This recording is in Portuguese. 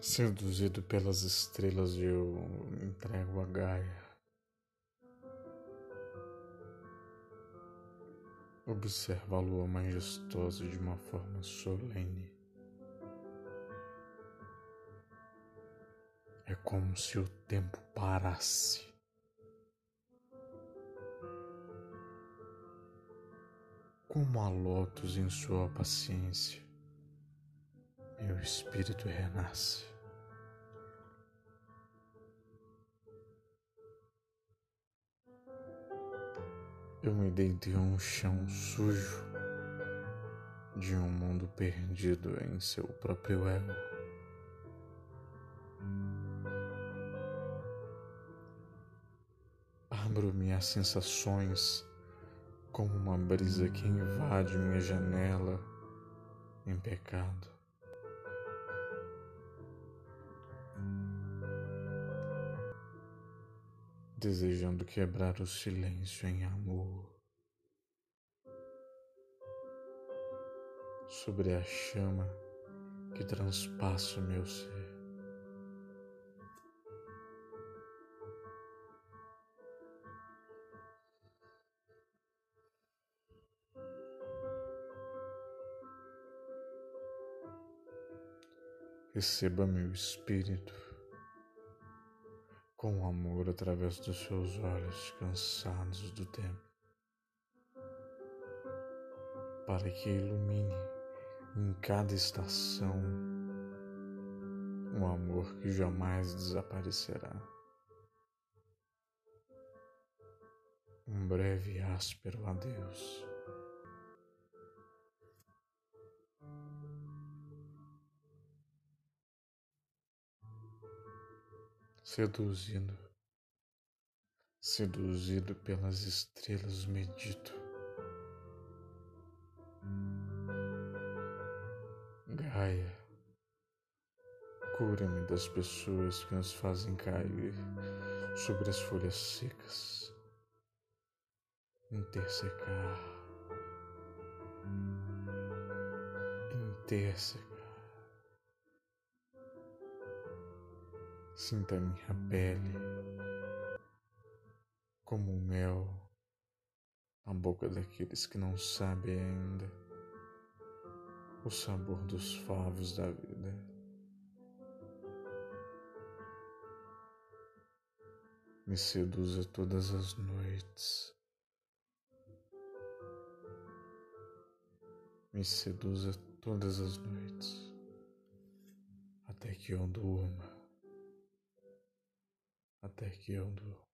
Seduzido pelas estrelas, eu entrego a Gaia. Observo a lua majestosa de uma forma solene. É como se o tempo parasse. Como a lótus em sua paciência, meu espírito renasce. Eu me deitei a um chão sujo de um mundo perdido em seu próprio ego. Abro minhas sensações como uma brisa que invade minha janela em pecado. Desejando quebrar o silêncio em amor. Sobre a chama que transpassa o meu ser. Receba meu espírito com amor através dos seus olhos cansados do tempo, para que ilumine em cada estação um amor que jamais desaparecerá. Um breve e áspero adeus. Seduzindo, seduzido pelas estrelas, medito. Gaia, cura-me das pessoas que nos fazem cair sobre as folhas secas, intersecar, intersecar. Sinta minha pele como o mel na boca daqueles que não sabem ainda o sabor dos favos da vida. Me seduza todas as noites. Me seduza todas as noites até que eu durma até que eu durmo.